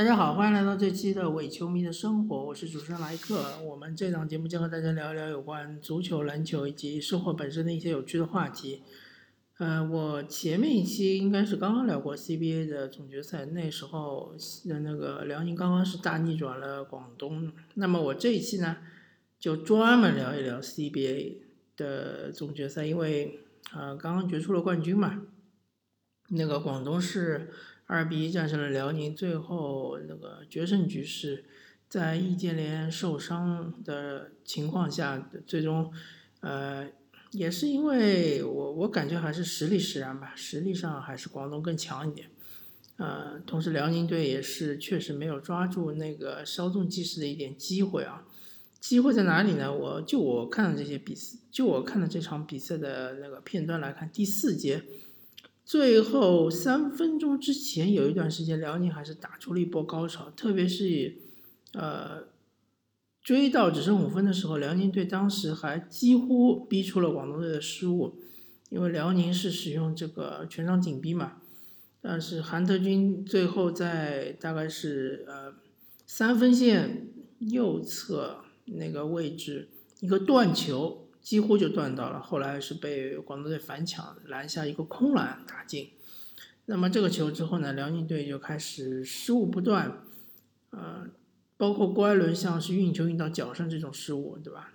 大家好，欢迎来到这期的伪球迷的生活，我是主持人莱克。我们这档节目将和大家聊一聊有关足球、篮球以及生活本身的一些有趣的话题。呃，我前面一期应该是刚刚聊过 CBA 的总决赛，那时候的那个辽宁刚刚是大逆转了广东。那么我这一期呢，就专门聊一聊 CBA 的总决赛，因为啊刚刚决出了冠军嘛，那个广东是。二比一战胜了辽宁，最后那个决胜局是在易建联受伤的情况下，最终，呃，也是因为我我感觉还是实力使然吧，实力上还是广东更强一点，呃，同时辽宁队也是确实没有抓住那个稍纵即逝的一点机会啊，机会在哪里呢？我就我看的这些比赛，就我看的这场比赛的那个片段来看，第四节。最后三分钟之前有一段时间，辽宁还是打出了一波高潮，特别是，呃，追到只剩五分的时候，辽宁队当时还几乎逼出了广东队的失误，因为辽宁是使用这个全场紧逼嘛，但是韩德君最后在大概是呃三分线右侧那个位置一个断球。几乎就断到了，后来是被广东队反抢拦下一个空篮打进。那么这个球之后呢，辽宁队就开始失误不断，呃，包括郭艾伦像是运球运到脚上这种失误，对吧？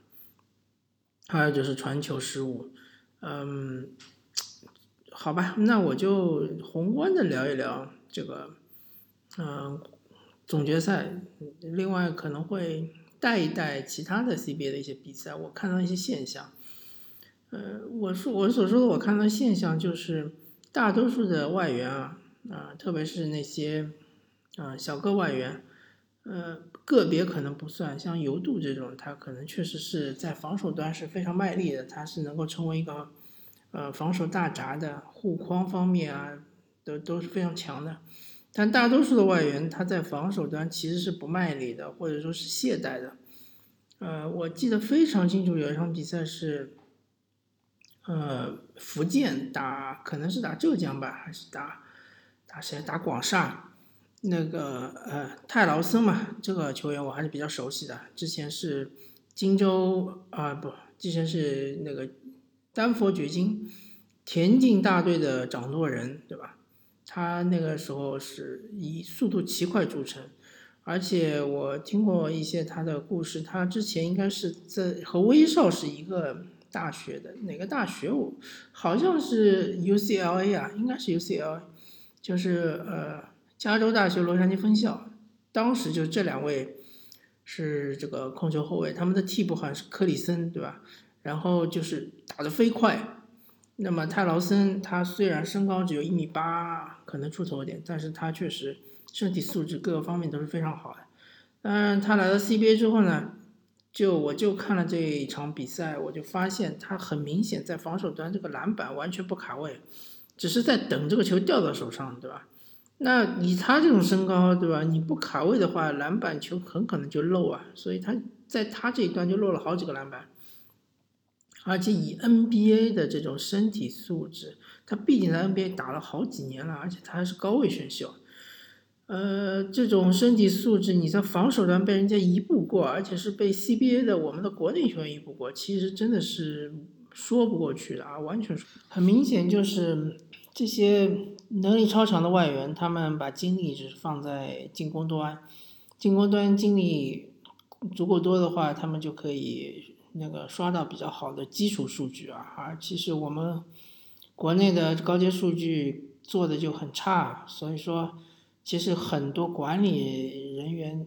还有就是传球失误，嗯，好吧，那我就宏观的聊一聊这个，嗯，总决赛，另外可能会。带一带其他的 CBA 的一些比赛，我看到一些现象。呃，我说我所说的我看到现象就是，大多数的外援啊啊，特别是那些啊小个外援，呃，个别可能不算，像尤杜这种，他可能确实是在防守端是非常卖力的，他是能够成为一个呃防守大闸的，护框方面啊都都是非常强的。但大多数的外援，他在防守端其实是不卖力的，或者说是懈怠的。呃，我记得非常清楚，有一场比赛是，呃，福建打可能是打浙江吧，还是打打谁？打广厦。那个呃，泰劳森嘛，这个球员我还是比较熟悉的。之前是荆州啊，不，之前是那个丹佛掘金田径大队的掌舵人，对吧？他那个时候是以速度奇快著称，而且我听过一些他的故事。他之前应该是在和威少是一个大学的，哪个大学？我好像是 UCLA 啊，应该是 UCLA，就是呃加州大学洛杉矶分校。当时就这两位是这个控球后卫，他们的替补好像是科里森，对吧？然后就是打得飞快。那么泰劳森他虽然身高只有一米八，可能出头点，但是他确实身体素质各个方面都是非常好的。当然，他来到 CBA 之后呢，就我就看了这一场比赛，我就发现他很明显在防守端这个篮板完全不卡位，只是在等这个球掉到手上，对吧？那以他这种身高，对吧？你不卡位的话，篮板球很可能就漏啊，所以他在他这一端就漏了好几个篮板。而且以 NBA 的这种身体素质，他毕竟在 NBA 打了好几年了，而且他还是高位选秀，呃，这种身体素质，你在防守端被人家一步过，而且是被 CBA 的我们的国内球员一步过，其实真的是说不过去的啊，完全说很明显就是这些能力超强的外援，他们把精力只是放在进攻端，进攻端精力足够多的话，他们就可以。那个刷到比较好的基础数据啊，而其实我们国内的高阶数据做的就很差，所以说其实很多管理人员、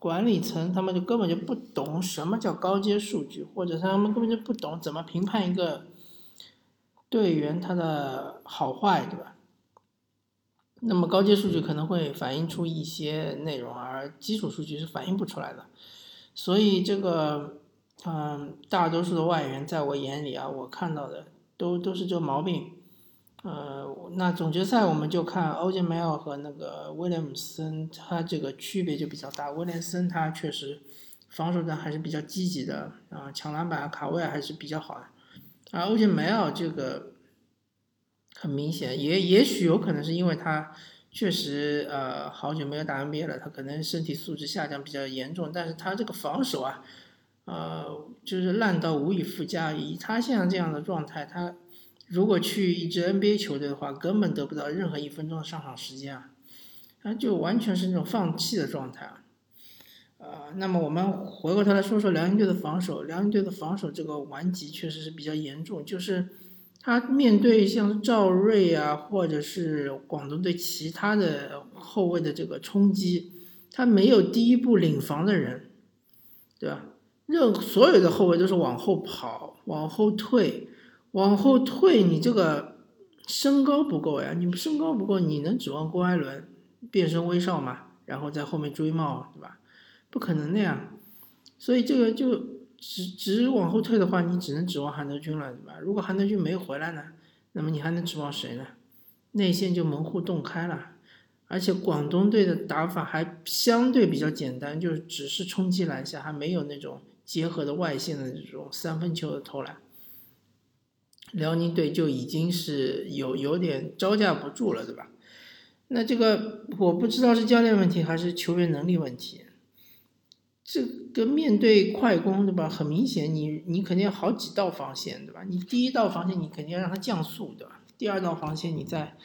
管理层他们就根本就不懂什么叫高阶数据，或者他们根本就不懂怎么评判一个队员他的好坏，对吧？那么高阶数据可能会反映出一些内容，而基础数据是反映不出来的，所以这个。嗯，大多数的外援在我眼里啊，我看到的都都是这毛病。呃，那总决赛我们就看欧杰梅尔和那个威廉姆森，他这个区别就比较大。威廉森他确实防守端还是比较积极的啊，抢篮板、卡位还是比较好的。而欧杰梅尔这个很明显，也也许有可能是因为他确实呃好久没有打 NBA 了，他可能身体素质下降比较严重，但是他这个防守啊，呃就是烂到无以复加。以他现在这样的状态，他如果去一支 NBA 球队的话，根本得不到任何一分钟的上场时间啊，他就完全是那种放弃的状态啊。呃，那么我们回过头来说说辽宁队的防守，辽宁队的防守这个顽疾确实是比较严重，就是他面对像赵睿啊，或者是广东队其他的后卫的这个冲击，他没有第一步领防的人，对吧？任所有的后卫都是往后跑、往后退、往后退，你这个身高不够呀，你身高不够，你能指望郭艾伦变身威少吗？然后在后面追帽，对吧？不可能的呀，所以这个就只只往后退的话，你只能指望韩德君了，对吧？如果韩德君没回来呢，那么你还能指望谁呢？内线就门户洞开了，而且广东队的打法还相对比较简单，就只是冲击篮下，还没有那种结合的外线的这种三分球的投篮。辽宁队就已经是有有点招架不住了，对吧？那这个我不知道是教练问题还是球员能力问题。这个面对快攻，对吧？很明显，你你肯定好几道防线，对吧？你第一道防线，你肯定要让它降速，对吧？第二道防线，你在，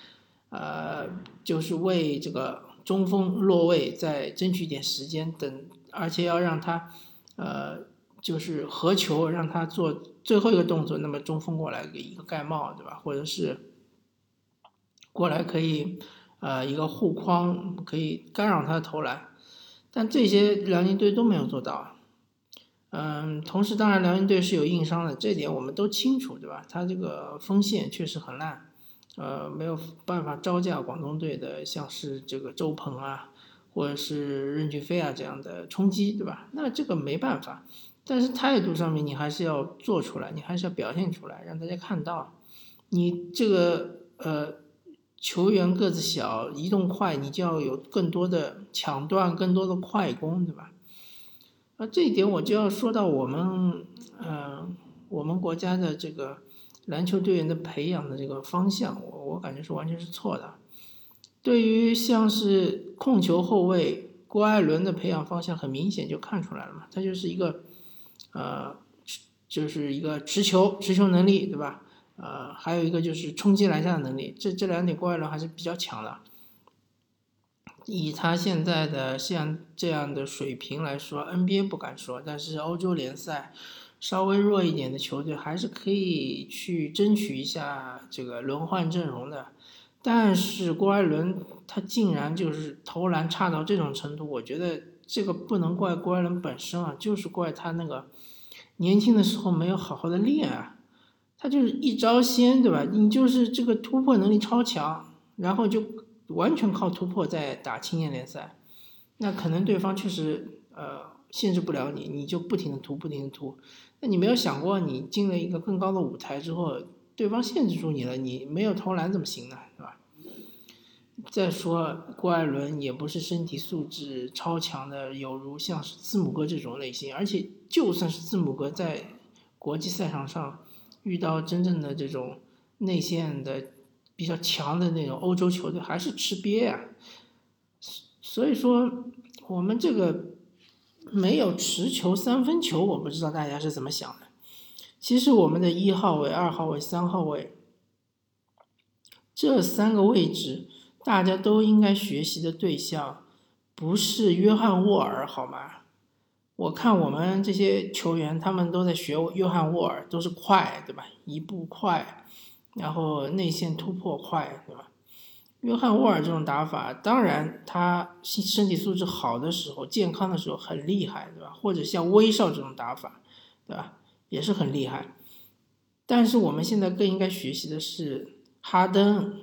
呃，就是为这个中锋落位再争取一点时间，等，而且要让他，呃，就是合球，让他做最后一个动作，那么中锋过来给一个盖帽，对吧？或者是过来可以，呃，一个护框可以干扰他的投篮。但这些辽宁队都没有做到，嗯，同时当然辽宁队是有硬伤的，这点我们都清楚，对吧？他这个锋线确实很烂，呃，没有办法招架广东队的像是这个周鹏啊，或者是任骏飞啊这样的冲击，对吧？那这个没办法，但是态度上面你还是要做出来，你还是要表现出来，让大家看到，你这个呃。球员个子小，移动快，你就要有更多的抢断，更多的快攻，对吧？啊，这一点我就要说到我们，嗯，我们国家的这个篮球队员的培养的这个方向，我我感觉是完全是错的。对于像是控球后卫郭艾伦的培养方向，很明显就看出来了嘛，他就是一个，呃，就是一个持球，持球能力，对吧？呃，还有一个就是冲击篮下的能力，这这两点郭艾伦还是比较强的。以他现在的像这样的水平来说，NBA 不敢说，但是欧洲联赛稍微弱一点的球队还是可以去争取一下这个轮换阵容的。但是郭艾伦他竟然就是投篮差到这种程度，我觉得这个不能怪郭艾伦本身啊，就是怪他那个年轻的时候没有好好的练啊。他就是一招鲜，对吧？你就是这个突破能力超强，然后就完全靠突破在打青年联赛，那可能对方确实呃限制不了你，你就不停的突，不停的突。那你没有想过，你进了一个更高的舞台之后，对方限制住你了，你没有投篮怎么行呢？对吧？再说郭艾伦也不是身体素质超强的，有如像是字母哥这种类型，而且就算是字母哥在国际赛场上。遇到真正的这种内线的比较强的那种欧洲球队，还是吃瘪呀。所以说，我们这个没有持球三分球，我不知道大家是怎么想的。其实我们的一号位、二号位、三号位这三个位置，大家都应该学习的对象不是约翰沃尔，好吗？我看我们这些球员，他们都在学约翰沃尔，都是快，对吧？一步快，然后内线突破快，对吧？约翰沃尔这种打法，当然他身体素质好的时候、健康的时候很厉害，对吧？或者像威少这种打法，对吧？也是很厉害。但是我们现在更应该学习的是哈登，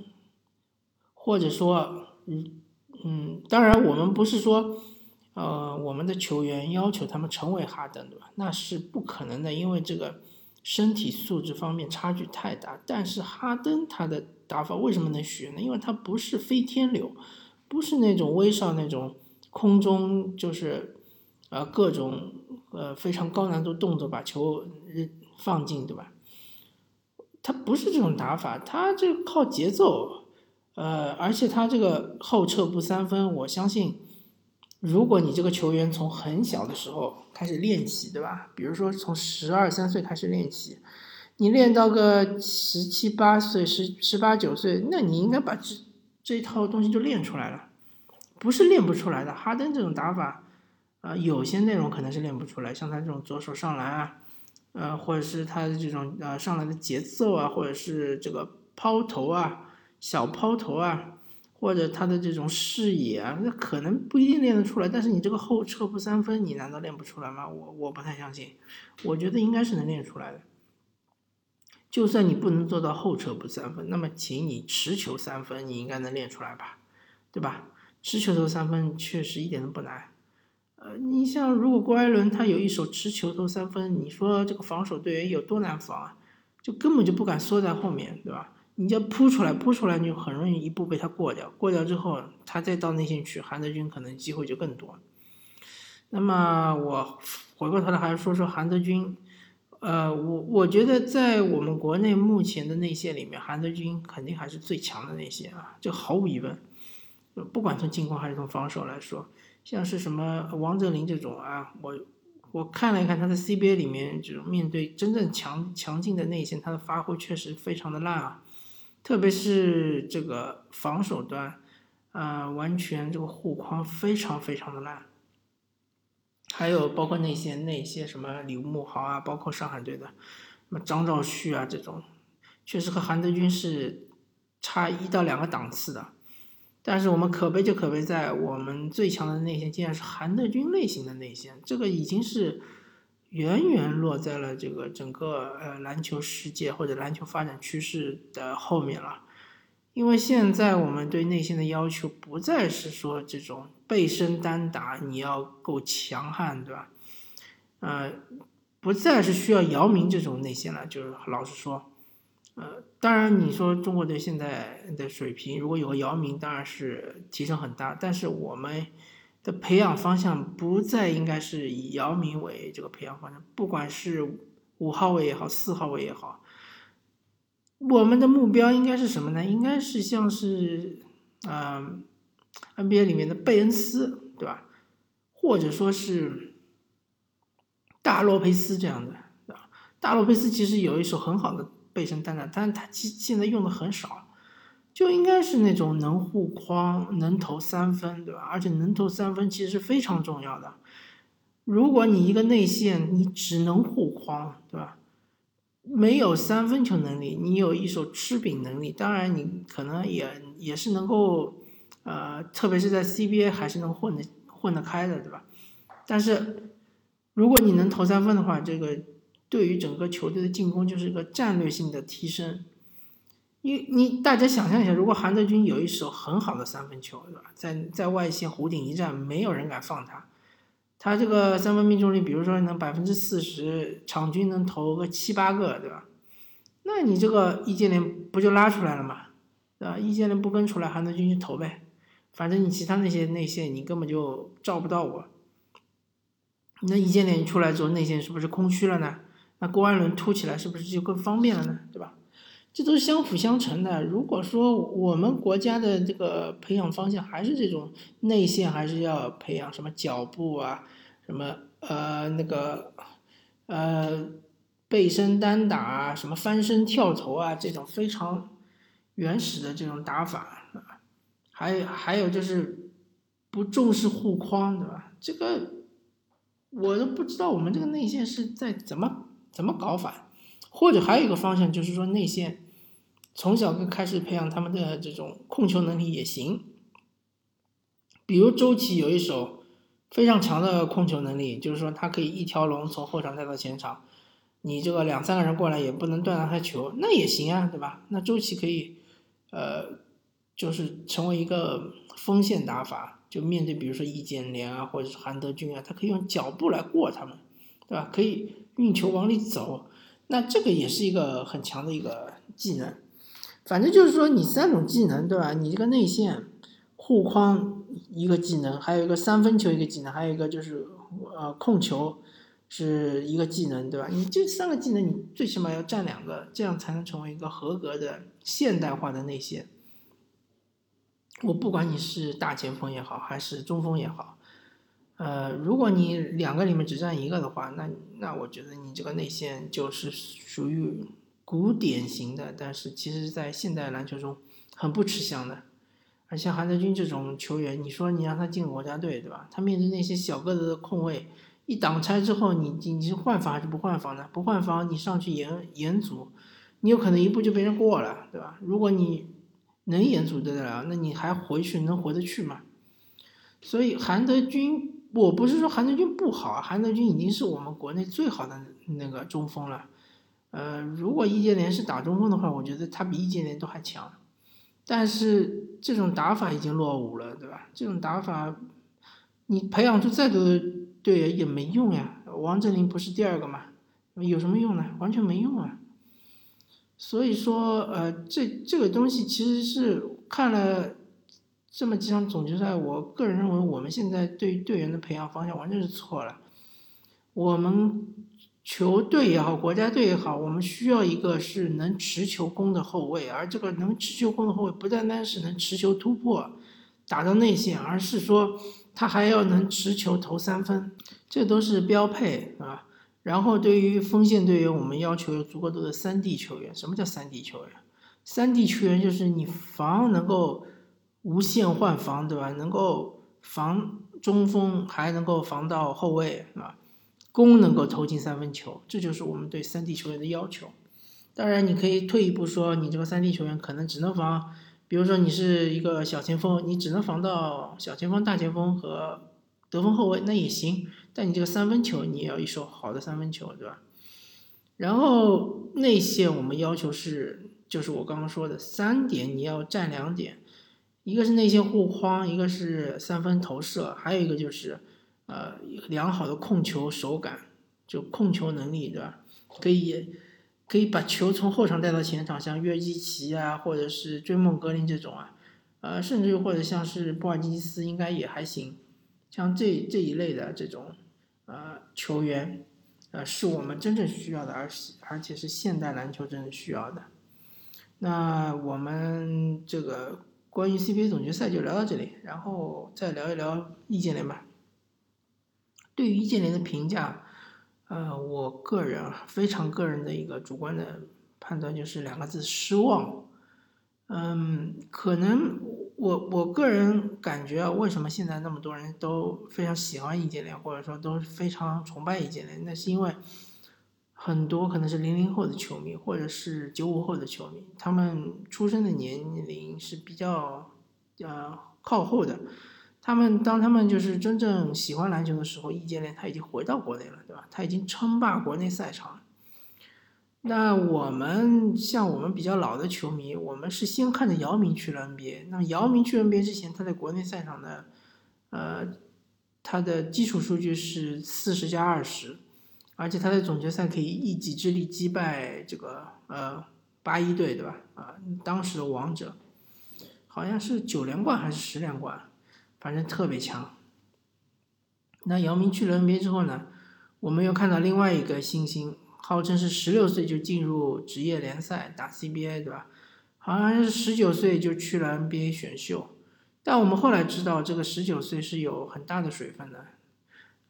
或者说，嗯嗯，当然我们不是说。呃，我们的球员要求他们成为哈登，对吧？那是不可能的，因为这个身体素质方面差距太大。但是哈登他的打法为什么能学呢？因为他不是飞天流，不是那种威少那种空中就是呃各种呃非常高难度动作把球放进，对吧？他不是这种打法，他这靠节奏，呃，而且他这个后撤步三分，我相信，如果你这个球员从很小的时候开始练起，对吧？比如说从十二三岁开始练起，你练到个十七八岁、十十八九岁，那你应该把这这一套东西就练出来了，不是练不出来的。哈登这种打法，啊，有些内容可能是练不出来，像他这种左手上篮啊，呃，或者是他的这种呃上来的节奏啊，或者是这个抛投啊。小抛投啊，或者他的这种视野啊，那可能不一定练得出来。但是你这个后撤步三分，你难道练不出来吗？我我不太相信，我觉得应该是能练出来的。就算你不能做到后撤步三分，那么请你持球三分，你应该能练出来吧？对吧？持球投三分确实一点都不难。呃，你像如果郭艾伦他有一手持球投三分，你说这个防守队员有多难防啊？就根本就不敢缩在后面，对吧？你就扑出来，扑出来你就很容易一步被他过掉，过掉之后他再到内线去，韩德君可能机会就更多。那么我回过头来还是说说韩德君，呃，我我觉得在我们国内目前的内线里面，韩德君肯定还是最强的内线啊，这毫无疑问。不管从进攻还是从防守来说，像是什么王哲林这种啊，我我看了一看他在 CBA 里面，这种面对真正强强劲的内线，他的发挥确实非常的烂啊。特别是这个防守端，啊，完全这个护框非常非常的烂。还有包括那些那些什么李慕豪啊，包括上海队的什么张兆旭啊这种，确实和韩德君是差一到两个档次的。但是我们可悲就可悲在我们最强的内线竟然是韩德君类型的内线，这个已经是。远远落在了这个整个呃篮球世界或者篮球发展趋势的后面了，因为现在我们对内线的要求不再是说这种背身单打你要够强悍，对吧？呃，不再是需要姚明这种内线了，就是老实说，呃，当然你说中国队现在的水平，如果有个姚明，当然是提升很大，但是我们。的培养方向不再应该是以姚明为这个培养方向，不管是五号位也好，四号位也好，我们的目标应该是什么呢？应该是像是，嗯，NBA 里面的贝恩斯，对吧？或者说是大洛佩斯这样的，对吧？大洛佩斯其实有一手很好的背身单打，但是他现现在用的很少。就应该是那种能护框、能投三分，对吧？而且能投三分其实是非常重要的。如果你一个内线你只能护框，对吧？没有三分球能力，你有一手吃饼能力，当然你可能也也是能够，呃，特别是在 CBA 还是能混的混得开的，对吧？但是如果你能投三分的话，这个对于整个球队的进攻就是一个战略性的提升。你你大家想象一下，如果韩德君有一手很好的三分球，对吧？在在外线弧顶一站，没有人敢放他。他这个三分命中率，比如说能百分之四十，场均能投个七八个，对吧？那你这个易建联不就拉出来了嘛，对吧？易建联不跟出来，韩德君去投呗。反正你其他那些内线，你根本就照不到我。那易建联出来之后，内线是不是空虚了呢？那郭艾伦突起来，是不是就更方便了呢？对吧？这都是相辅相成的。如果说我们国家的这个培养方向还是这种内线，还是要培养什么脚步啊，什么呃那个呃背身单打啊，什么翻身跳投啊，这种非常原始的这种打法啊，还还有就是不重视护框，对吧？这个我都不知道我们这个内线是在怎么怎么搞法。或者还有一个方向，就是说内线从小就开始培养他们的这种控球能力也行。比如周琦有一手非常强的控球能力，就是说他可以一条龙从后场带到前场，你这个两三个人过来也不能断到他球，那也行啊，对吧？那周琦可以，呃，就是成为一个锋线打法，就面对比如说易建联啊，或者是韩德君啊，他可以用脚步来过他们，对吧？可以运球往里走。那这个也是一个很强的一个技能，反正就是说你三种技能，对吧？你这个内线护框一个技能，还有一个三分球一个技能，还有一个就是呃控球是一个技能，对吧？你这三个技能你最起码要占两个，这样才能成为一个合格的现代化的内线。我不管你是大前锋也好，还是中锋也好，呃，如果你两个里面只占一个的话，那那我觉得你这个内线就是属于古典型的，但是其实在现代篮球中很不吃香的。而像韩德君这种球员，你说你让他进国家队，对吧？他面对那些小个子的控卫，一挡拆之后，你你是换防还是不换防呢？不换防，你上去延延阻，你有可能一步就被人过了，对吧？如果你能延阻得了，那你还回去能回得去吗？所以韩德君，我不是说韩德君不好，韩德君已经是我们国内最好的那个中锋了。呃，如果易建联是打中锋的话，我觉得他比易建联都还强。但是这种打法已经落伍了，对吧？这种打法，你培养出再多的队员也没用呀。王哲林不是第二个嘛？有什么用呢？完全没用啊。所以说，呃，这这个东西其实是看了这么几场总决赛，我个人认为我们现在对队员的培养方向完全是错了。我们。球队也好，国家队也好，我们需要一个是能持球攻的后卫，而这个能持球攻的后卫不单单是能持球突破，打到内线，而是说他还要能持球投三分，这都是标配啊。然后对于锋线队员，我们要求有足够多的三 D 球员。什么叫三 D 球员？三 D 球员就是你防能够无限换防，对吧？能够防中锋，还能够防到后卫，啊。攻能够投进三分球，这就是我们对三 D 球员的要求。当然，你可以退一步说，你这个三 D 球员可能只能防，比如说你是一个小前锋，你只能防到小前锋、大前锋和得分后卫，那也行。但你这个三分球，你也要一手好的三分球，对吧？然后内线我们要求是，就是我刚刚说的三点，你要占两点，一个是内线护框，一个是三分投射，还有一个就是。呃，良好的控球手感，就控球能力，对吧？可以可以把球从后场带到前场，像约基奇啊，或者是追梦格林这种啊，呃，甚至或者像是波尔津吉斯，应该也还行。像这这一类的这种呃球员，呃，是我们真正需要的，而而且是现代篮球真正需要的。那我们这个关于 CBA 总决赛就聊到这里，然后再聊一聊易建联吧。对于易建联的评价，呃，我个人啊，非常个人的一个主观的判断就是两个字：失望。嗯，可能我我个人感觉啊，为什么现在那么多人都非常喜欢易建联，或者说都非常崇拜易建联？那是因为很多可能是零零后的球迷，或者是九五后的球迷，他们出生的年龄是比较呃靠后的。他们当他们就是真正喜欢篮球的时候，易建联他已经回到国内了，对吧？他已经称霸国内赛场。那我们像我们比较老的球迷，我们是先看着姚明去了 NBA。那姚明去 NBA 之前，他在国内赛场的，呃，他的基础数据是四十加二十，而且他在总决赛可以一己之力击败这个呃八一队，对吧？啊，当时的王者，好像是九连冠还是十连冠？反正特别强。那姚明去了 NBA 之后呢，我们又看到另外一个新星，号称是十六岁就进入职业联赛打 CBA，对吧？好像是十九岁就去了 NBA 选秀。但我们后来知道，这个十九岁是有很大的水分的。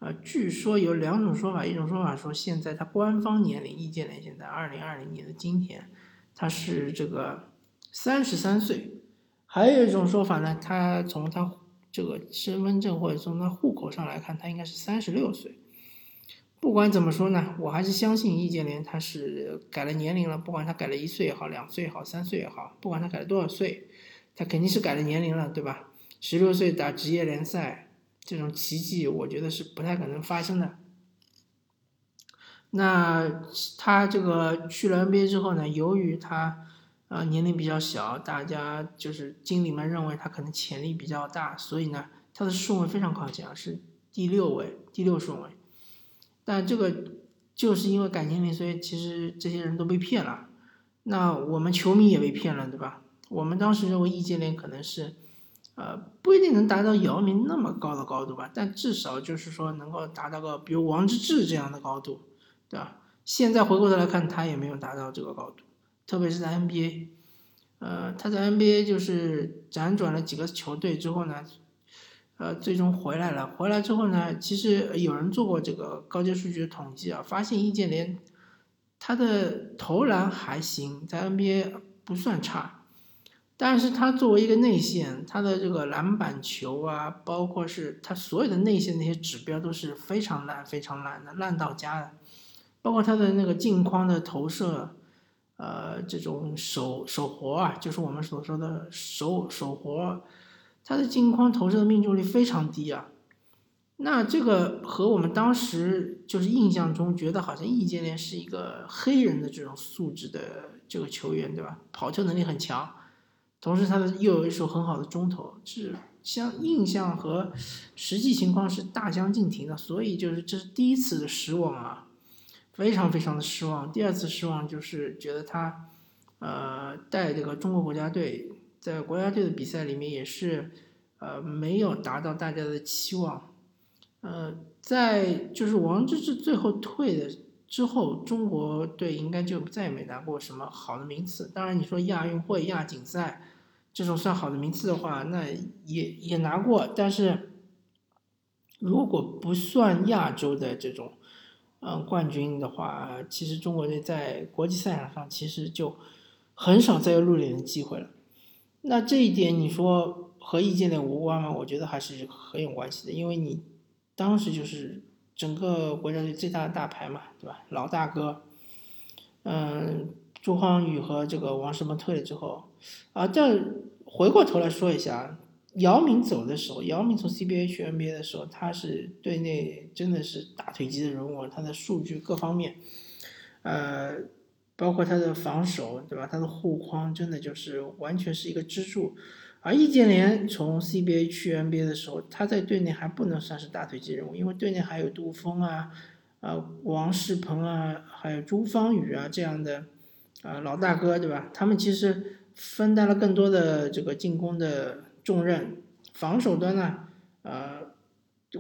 呃，据说有两种说法，一种说法说现在他官方年龄，易建联现在二零二零年的今天，他是这个三十三岁。还有一种说法呢，他从他。这个身份证或者从他户口上来看，他应该是三十六岁。不管怎么说呢，我还是相信易建联他是改了年龄了。不管他改了一岁也好，两岁也好，三岁也好，不管他改了多少岁，他肯定是改了年龄了，对吧？十六岁打职业联赛这种奇迹，我觉得是不太可能发生的。那他这个去了 NBA 之后呢，由于他。呃，年龄比较小，大家就是经理们认为他可能潜力比较大，所以呢，他的顺位非常靠前，是第六位，第六顺位。但这个就是因为感情里，所以其实这些人都被骗了。那我们球迷也被骗了，对吧？我们当时认为易建联可能是，呃，不一定能达到姚明那么高的高度吧，但至少就是说能够达到个比如王治郅这样的高度，对吧？现在回过头来看，他也没有达到这个高度。特别是在 NBA，呃，他在 NBA 就是辗转了几个球队之后呢，呃，最终回来了。回来之后呢，其实有人做过这个高阶数据的统计啊，发现易建联他的投篮还行，在 NBA 不算差。但是他作为一个内线，他的这个篮板球啊，包括是他所有的内线那些指标都是非常烂、非常烂的，烂到家的。包括他的那个镜框的投射，呃，这种手手活啊，就是我们所说的手手活，他的镜框投射的命中率非常低啊。那这个和我们当时就是印象中觉得好像易建联是一个黑人的这种素质的这个球员，对吧？跑球能力很强。同时，他的又有一手很好的中投，是相印象和实际情况是大相径庭的，所以就是这是第一次的失望啊，非常非常的失望。第二次失望就是觉得他，呃，带这个中国国家队在国家队的比赛里面也是，呃，没有达到大家的期望，呃，在就是王治郅最后退的之后，中国队应该就再也没拿过什么好的名次。当然，你说亚运会、亚锦赛。这种算好的名次的话，那也也拿过，但是如果不算亚洲的这种嗯冠军的话，其实中国队在国际赛场上其实就很少再有露脸的机会了。那这一点你说和易建联无关吗？我觉得还是很有关系的，因为你当时就是整个国家队最大的大牌嘛，对吧？老大哥，嗯。朱芳雨和这个王什么退了之后，啊，这回过头来说一下，姚明走的时候，姚明从 CBA 去 NBA 的时候，他是队内真的是大腿级的人物，他的数据各方面，呃，包括他的防守，对吧？他的护框真的就是完全是一个支柱。而易建联从 CBA 去 NBA 的时候，他在队内还不能算是大腿级人物，因为队内还有杜峰啊，啊，王仕鹏啊，还有朱芳雨啊这样的。啊，老大哥对吧？他们其实分担了更多的这个进攻的重任，防守端呢，呃，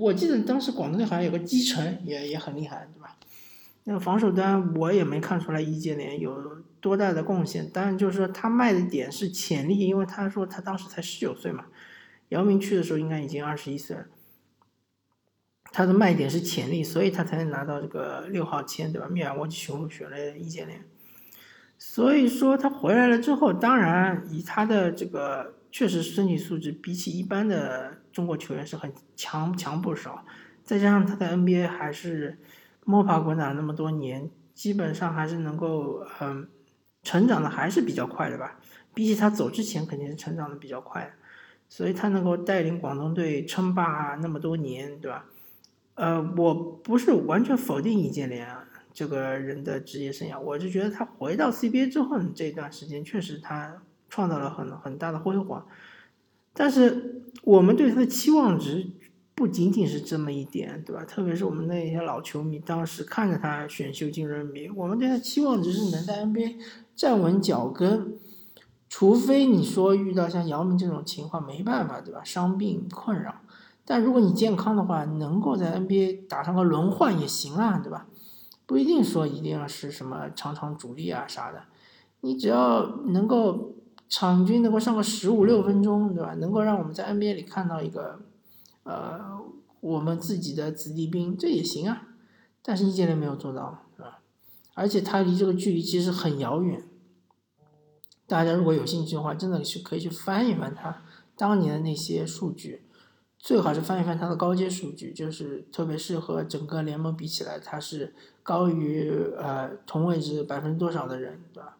我记得当时广东队好像有个基层也也很厉害，对吧？那个防守端我也没看出来易建联有多大的贡献，当然就是说他卖的点是潜力，因为他说他当时才十九岁嘛，姚明去的时候应该已经二十一岁了，他的卖点是潜力，所以他才能拿到这个六号签，对吧？密尔沃基雄鹿选了易建联。所以说他回来了之后，当然以他的这个确实身体素质比起一般的中国球员是很强强不少，再加上他在 NBA 还是摸爬滚打那么多年，基本上还是能够嗯成长的还是比较快的吧。比起他走之前肯定是成长的比较快，所以他能够带领广东队称霸那么多年，对吧？呃，我不是完全否定易建联啊。这个人的职业生涯，我就觉得他回到 CBA 之后这段时间，确实他创造了很很大的辉煌。但是我们对他的期望值不仅仅是这么一点，对吧？特别是我们那些老球迷，当时看着他选秀进入 NBA，我们对他期望值是能在 NBA 站稳脚跟。除非你说遇到像姚明这种情况，没办法，对吧？伤病困扰。但如果你健康的话，能够在 NBA 打上个轮换也行啊，对吧？不一定说一定要是什么场场主力啊啥的，你只要能够场均能够上个十五六分钟，对吧？能够让我们在 NBA 里看到一个，呃，我们自己的子弟兵，这也行啊。但是易建联没有做到，是吧？而且他离这个距离其实很遥远。大家如果有兴趣的话，真的是可以去翻一翻他当年的那些数据。最好是翻一翻他的高阶数据，就是特别是和整个联盟比起来，他是高于呃同位置百分之多少的人，对吧？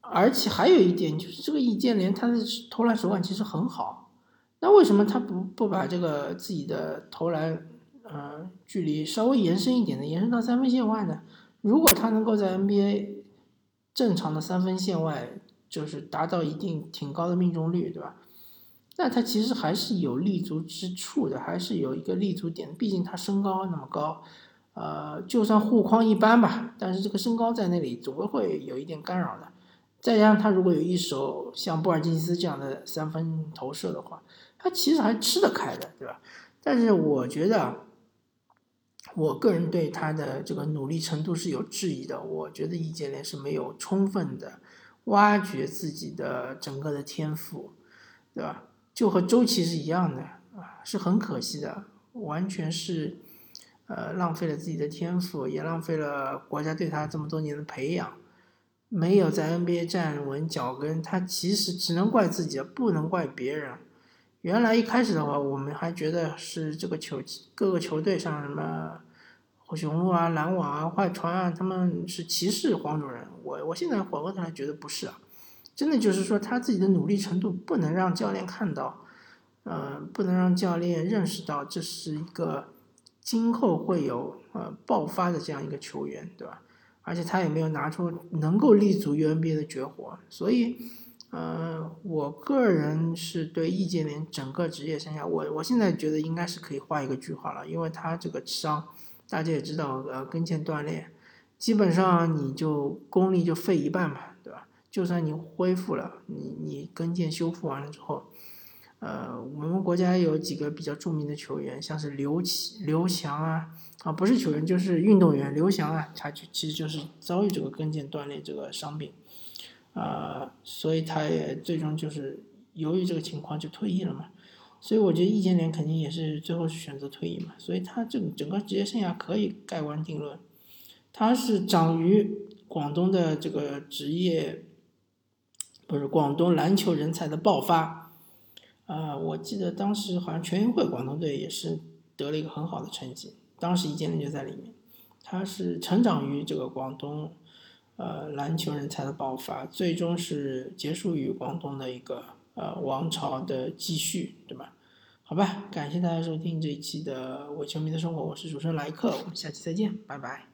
而且还有一点就是，这个易建联他的投篮手感其实很好，那为什么他不不把这个自己的投篮呃距离稍微延伸一点呢，延伸到三分线外呢？如果他能够在 NBA 正常的三分线外，就是达到一定挺高的命中率，对吧？那他其实还是有立足之处的，还是有一个立足点。毕竟他身高那么高，呃，就算护框一般吧，但是这个身高在那里总归会有一点干扰的。再加上他如果有一手像布尔津斯这样的三分投射的话，他其实还吃得开的，对吧？但是我觉得，我个人对他的这个努力程度是有质疑的。我觉得易建联是没有充分的挖掘自己的整个的天赋，对吧？就和周琦是一样的啊，是很可惜的，完全是呃浪费了自己的天赋，也浪费了国家对他这么多年的培养，没有在 NBA 站稳脚跟，他其实只能怪自己，不能怪别人。原来一开始的话，我们还觉得是这个球各个球队像什么火雄鹿啊、篮网啊、快船啊，他们是歧视黄种人。我我现在回过头来觉得不是啊，真的就是说他自己的努力程度不能让教练看到，呃，不能让教练认识到这是一个今后会有呃爆发的这样一个球员，对吧？而且他也没有拿出能够立足 UNBA 的绝活，所以。呃，我个人是对易建联整个职业生涯，我我现在觉得应该是可以画一个句号了，因为他这个伤，大家也知道，呃，跟腱断裂，基本上你就功力就废一半嘛，就算你恢复了，你你跟腱修复完了之后，呃，我们国家有几个比较著名的球员，像是刘琦、刘翔啊，啊，不是球员就是运动员，刘翔啊，他就其实就是遭遇这个跟腱断裂这个伤病。啊，所以他也最终就是由于这个情况就退役了嘛，所以我觉得易建联肯定也是最后是选择退役嘛，所以他这整个职业生涯可以盖棺定论，他是长于广东的这个职业，不是广东篮球人才的爆发，啊，我记得当时好像全运会广东队也是得了一个很好的成绩，当时易建联就在里面，他是成长于这个广东。呃，篮球人才的爆发，最终是结束于广东的一个呃王朝的继续，对吧？好吧，感谢大家收听这一期的我球迷的生活，我是主持人莱克，我们下期再见，拜拜。